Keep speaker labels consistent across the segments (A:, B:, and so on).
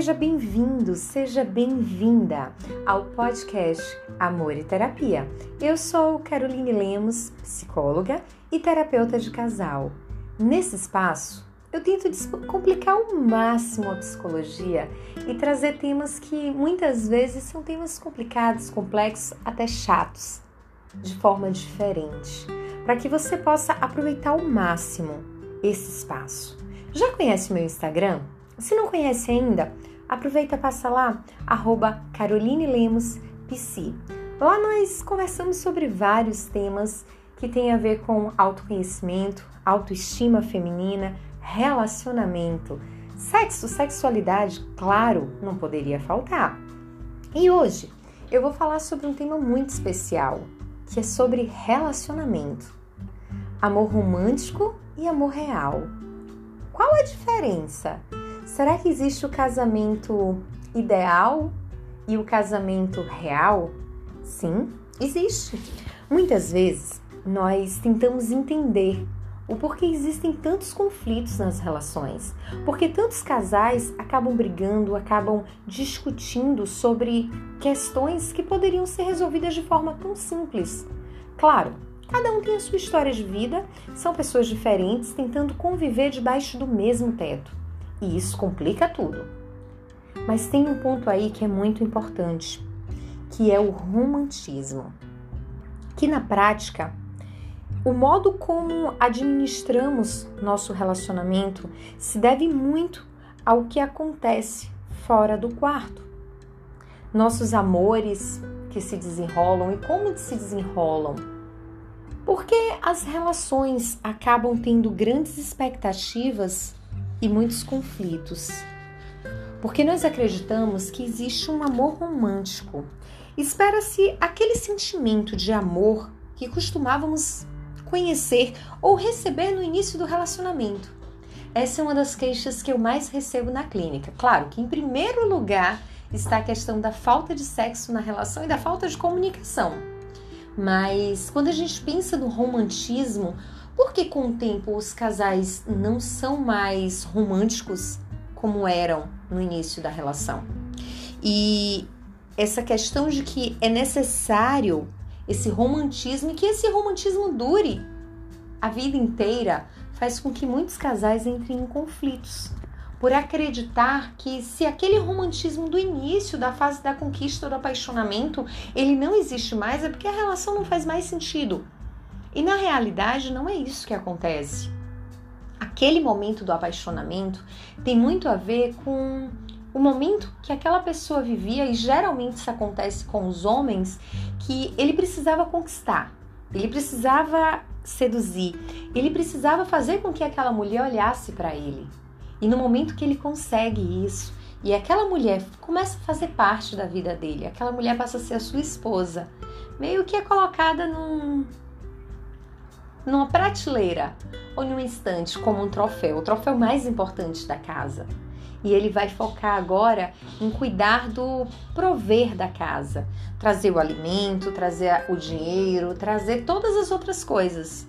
A: Seja bem-vindo, seja bem-vinda ao podcast Amor e Terapia. Eu sou Caroline Lemos, psicóloga e terapeuta de casal. Nesse espaço, eu tento complicar ao máximo a psicologia e trazer temas que muitas vezes são temas complicados, complexos, até chatos, de forma diferente, para que você possa aproveitar ao máximo esse espaço. Já conhece meu Instagram? Se não conhece ainda, aproveita passa lá, arroba Caroline Lemos PC. Lá nós conversamos sobre vários temas que têm a ver com autoconhecimento, autoestima feminina, relacionamento, sexo, sexualidade, claro, não poderia faltar. E hoje eu vou falar sobre um tema muito especial, que é sobre relacionamento. Amor romântico e amor real. Qual a diferença? Será que existe o casamento ideal e o casamento real? Sim, existe. Muitas vezes nós tentamos entender o porquê existem tantos conflitos nas relações. Porque tantos casais acabam brigando, acabam discutindo sobre questões que poderiam ser resolvidas de forma tão simples. Claro, cada um tem a sua história de vida, são pessoas diferentes tentando conviver debaixo do mesmo teto e isso complica tudo. Mas tem um ponto aí que é muito importante, que é o romantismo. Que na prática, o modo como administramos nosso relacionamento se deve muito ao que acontece fora do quarto. Nossos amores que se desenrolam e como se desenrolam. Porque as relações acabam tendo grandes expectativas e muitos conflitos. Porque nós acreditamos que existe um amor romântico. Espera-se aquele sentimento de amor que costumávamos conhecer ou receber no início do relacionamento. Essa é uma das queixas que eu mais recebo na clínica. Claro que, em primeiro lugar, está a questão da falta de sexo na relação e da falta de comunicação. Mas quando a gente pensa no romantismo, porque com o tempo os casais não são mais românticos como eram no início da relação. E essa questão de que é necessário esse romantismo e que esse romantismo dure a vida inteira faz com que muitos casais entrem em conflitos. Por acreditar que se aquele romantismo do início da fase da conquista ou do apaixonamento, ele não existe mais, é porque a relação não faz mais sentido. E na realidade não é isso que acontece. Aquele momento do apaixonamento tem muito a ver com o momento que aquela pessoa vivia, e geralmente isso acontece com os homens, que ele precisava conquistar, ele precisava seduzir, ele precisava fazer com que aquela mulher olhasse para ele. E no momento que ele consegue isso, e aquela mulher começa a fazer parte da vida dele, aquela mulher passa a ser a sua esposa, meio que é colocada num, numa prateleira ou num instante como um troféu, o troféu mais importante da casa. E ele vai focar agora em cuidar do prover da casa, trazer o alimento, trazer o dinheiro, trazer todas as outras coisas.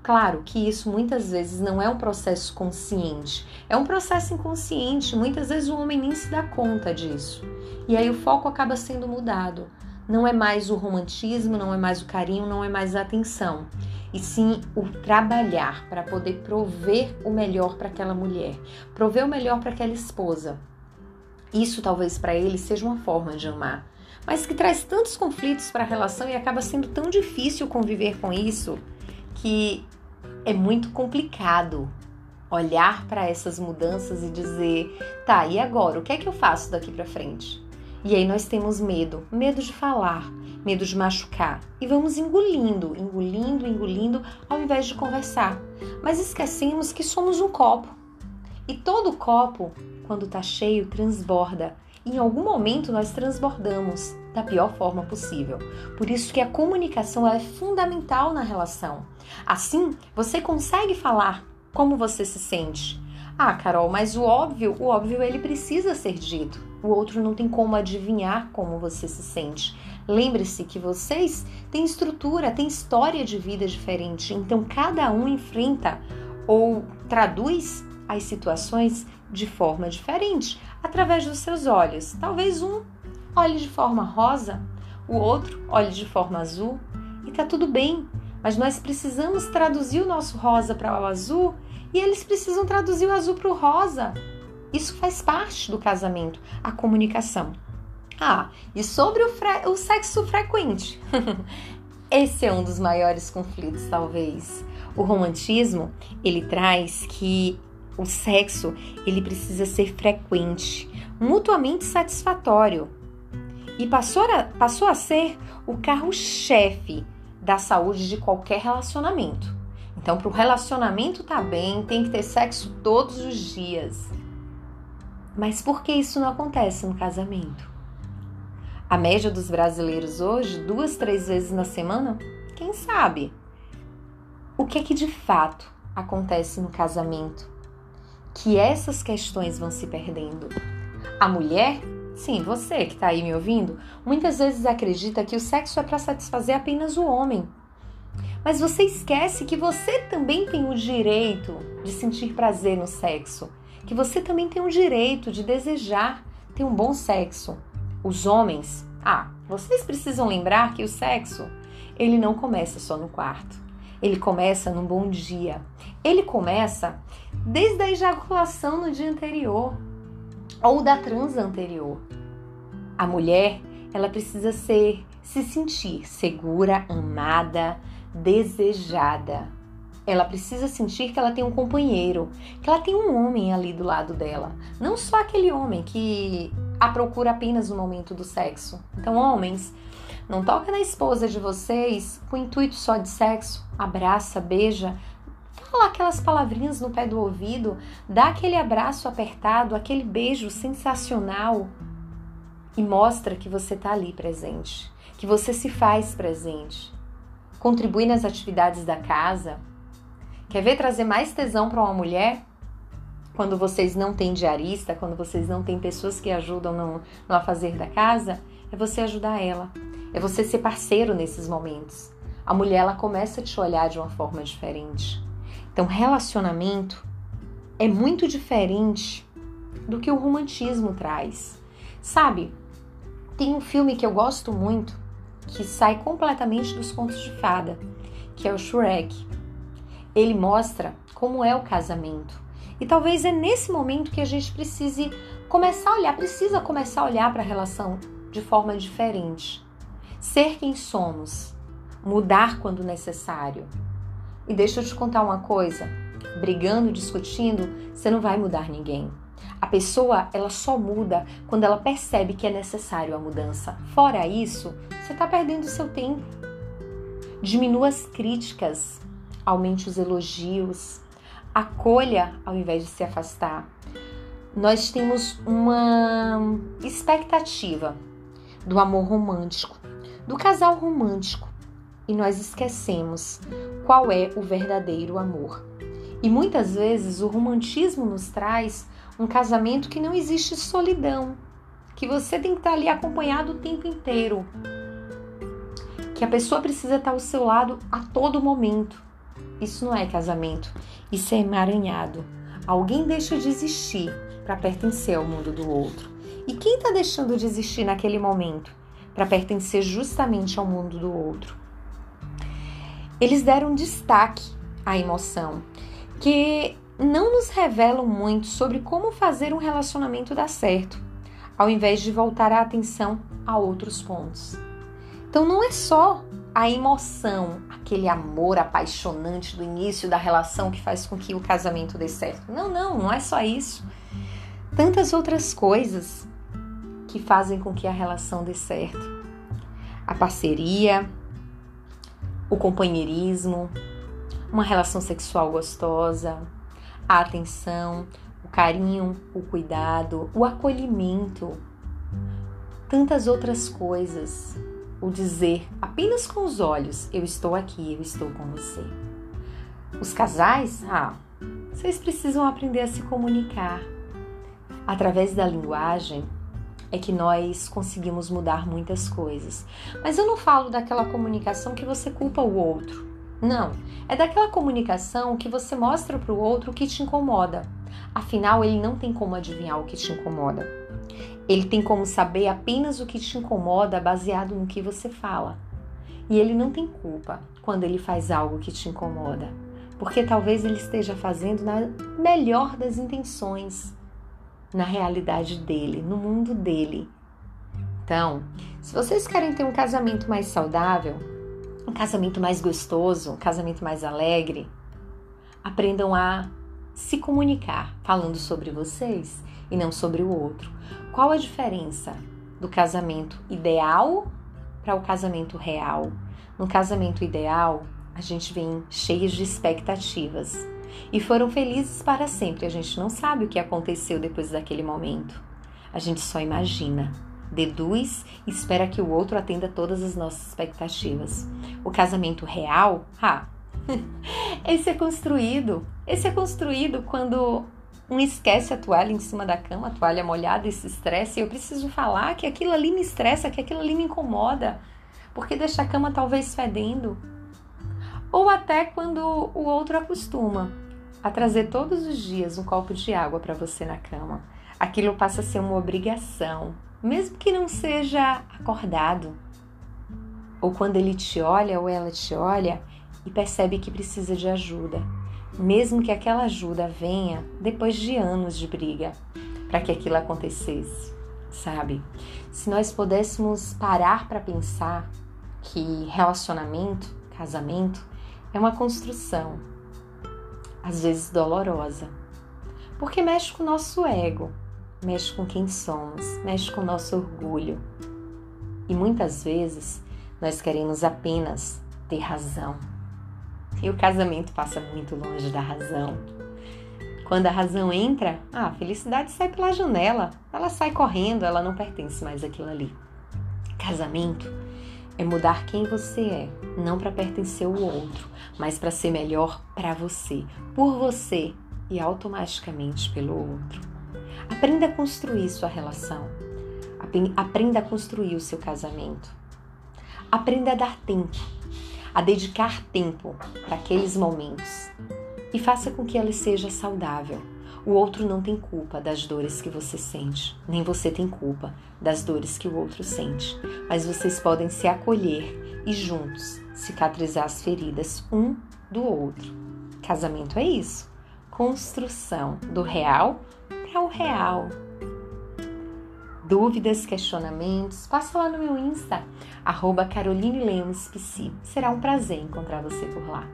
A: Claro que isso muitas vezes não é um processo consciente, é um processo inconsciente. Muitas vezes o homem nem se dá conta disso. E aí o foco acaba sendo mudado. Não é mais o romantismo, não é mais o carinho, não é mais a atenção e sim o trabalhar para poder prover o melhor para aquela mulher, prover o melhor para aquela esposa. Isso talvez para ele seja uma forma de amar, mas que traz tantos conflitos para a relação e acaba sendo tão difícil conviver com isso que é muito complicado olhar para essas mudanças e dizer, tá, e agora? O que é que eu faço daqui para frente? E aí nós temos medo, medo de falar, medo de machucar. E vamos engolindo, engolindo, engolindo, ao invés de conversar. Mas esquecemos que somos um copo. E todo copo, quando está cheio, transborda. E em algum momento nós transbordamos da pior forma possível. Por isso que a comunicação é fundamental na relação. Assim, você consegue falar como você se sente. Ah, Carol, mas o óbvio, o óbvio ele precisa ser dito. O outro não tem como adivinhar como você se sente. Lembre-se que vocês têm estrutura, têm história de vida diferente, então cada um enfrenta ou traduz as situações de forma diferente, através dos seus olhos. Talvez um olhe de forma rosa, o outro olhe de forma azul, e tá tudo bem. Mas nós precisamos traduzir o nosso rosa para o azul e eles precisam traduzir o azul para o rosa. Isso faz parte do casamento, a comunicação. Ah, e sobre o, o sexo frequente. Esse é um dos maiores conflitos, talvez. O romantismo, ele traz que o sexo, ele precisa ser frequente, mutuamente satisfatório. E passou a, passou a ser o carro-chefe da saúde de qualquer relacionamento. Então, para o relacionamento tá bem, tem que ter sexo todos os dias. Mas por que isso não acontece no casamento? A média dos brasileiros hoje, duas, três vezes na semana? Quem sabe? O que é que de fato acontece no casamento? Que essas questões vão se perdendo. A mulher Sim, você que está aí me ouvindo, muitas vezes acredita que o sexo é para satisfazer apenas o homem. Mas você esquece que você também tem o direito de sentir prazer no sexo, que você também tem o direito de desejar ter um bom sexo. Os homens, ah, vocês precisam lembrar que o sexo, ele não começa só no quarto. Ele começa num bom dia. Ele começa desde a ejaculação no dia anterior ou da transa anterior. A mulher, ela precisa ser se sentir segura, amada, desejada. Ela precisa sentir que ela tem um companheiro, que ela tem um homem ali do lado dela, não só aquele homem que a procura apenas no momento do sexo. Então, homens, não toca na esposa de vocês com intuito só de sexo, abraça, beija, falar aquelas palavrinhas no pé do ouvido, dá aquele abraço apertado, aquele beijo sensacional e mostra que você está ali presente, que você se faz presente. Contribui nas atividades da casa. Quer ver trazer mais tesão para uma mulher? Quando vocês não têm diarista, quando vocês não têm pessoas que ajudam no, no afazer da casa, é você ajudar ela. É você ser parceiro nesses momentos. A mulher ela começa a te olhar de uma forma diferente. Então, relacionamento é muito diferente do que o romantismo traz. Sabe, tem um filme que eu gosto muito que sai completamente dos contos de fada, que é o Shrek. Ele mostra como é o casamento. E talvez é nesse momento que a gente precise começar a olhar, precisa começar a olhar para a relação de forma diferente. Ser quem somos, mudar quando necessário, e deixa eu te contar uma coisa: brigando, discutindo, você não vai mudar ninguém. A pessoa, ela só muda quando ela percebe que é necessário a mudança. Fora isso, você está perdendo seu tempo. Diminua as críticas, aumente os elogios, acolha ao invés de se afastar. Nós temos uma expectativa do amor romântico, do casal romântico e nós esquecemos qual é o verdadeiro amor. E muitas vezes o romantismo nos traz um casamento que não existe solidão, que você tem que estar ali acompanhado o tempo inteiro, que a pessoa precisa estar ao seu lado a todo momento. Isso não é casamento, isso é emaranhado. Alguém deixa de existir para pertencer ao mundo do outro. E quem está deixando de existir naquele momento para pertencer justamente ao mundo do outro? eles deram destaque à emoção, que não nos revelam muito sobre como fazer um relacionamento dar certo, ao invés de voltar a atenção a outros pontos. Então não é só a emoção, aquele amor apaixonante do início da relação que faz com que o casamento dê certo. Não, não, não é só isso. Tantas outras coisas que fazem com que a relação dê certo. A parceria, o companheirismo, uma relação sexual gostosa, a atenção, o carinho, o cuidado, o acolhimento, tantas outras coisas. O dizer apenas com os olhos: Eu estou aqui, eu estou com você. Os casais, ah, vocês precisam aprender a se comunicar. Através da linguagem, é que nós conseguimos mudar muitas coisas. Mas eu não falo daquela comunicação que você culpa o outro. Não, é daquela comunicação que você mostra para o outro o que te incomoda. Afinal, ele não tem como adivinhar o que te incomoda. Ele tem como saber apenas o que te incomoda baseado no que você fala. E ele não tem culpa quando ele faz algo que te incomoda, porque talvez ele esteja fazendo na melhor das intenções, na realidade dele, no mundo dele. Então, se vocês querem ter um casamento mais saudável, um casamento mais gostoso, um casamento mais alegre, aprendam a se comunicar falando sobre vocês e não sobre o outro. Qual a diferença do casamento ideal para o casamento real? No casamento ideal, a gente vem cheios de expectativas e foram felizes para sempre. A gente não sabe o que aconteceu depois daquele momento. A gente só imagina deduz e espera que o outro atenda todas as nossas expectativas. O casamento real, ah, esse é construído. Esse é construído quando um esquece a toalha em cima da cama, a toalha molhada e se e eu preciso falar que aquilo ali me estressa, que aquilo ali me incomoda, porque deixa a cama talvez fedendo. Ou até quando o outro acostuma a trazer todos os dias um copo de água para você na cama. Aquilo passa a ser uma obrigação, mesmo que não seja acordado. Ou quando ele te olha ou ela te olha e percebe que precisa de ajuda, mesmo que aquela ajuda venha depois de anos de briga para que aquilo acontecesse, sabe? Se nós pudéssemos parar para pensar que relacionamento, casamento, é uma construção, às vezes dolorosa, porque mexe com o nosso ego, mexe com quem somos, mexe com o nosso orgulho. E muitas vezes nós queremos apenas ter razão. E o casamento passa muito longe da razão. Quando a razão entra, ah, a felicidade sai pela janela, ela sai correndo, ela não pertence mais àquilo ali. Casamento é mudar quem você é, não para pertencer ao outro, mas para ser melhor para você, por você e automaticamente pelo outro. Aprenda a construir sua relação. Aprenda a construir o seu casamento. Aprenda a dar tempo, a dedicar tempo para aqueles momentos e faça com que ela seja saudável. O outro não tem culpa das dores que você sente, nem você tem culpa das dores que o outro sente, mas vocês podem se acolher e juntos cicatrizar as feridas um do outro. Casamento é isso construção do real para o real. Dúvidas, questionamentos, passa lá no meu Insta, arroba Caroline Será um prazer encontrar você por lá.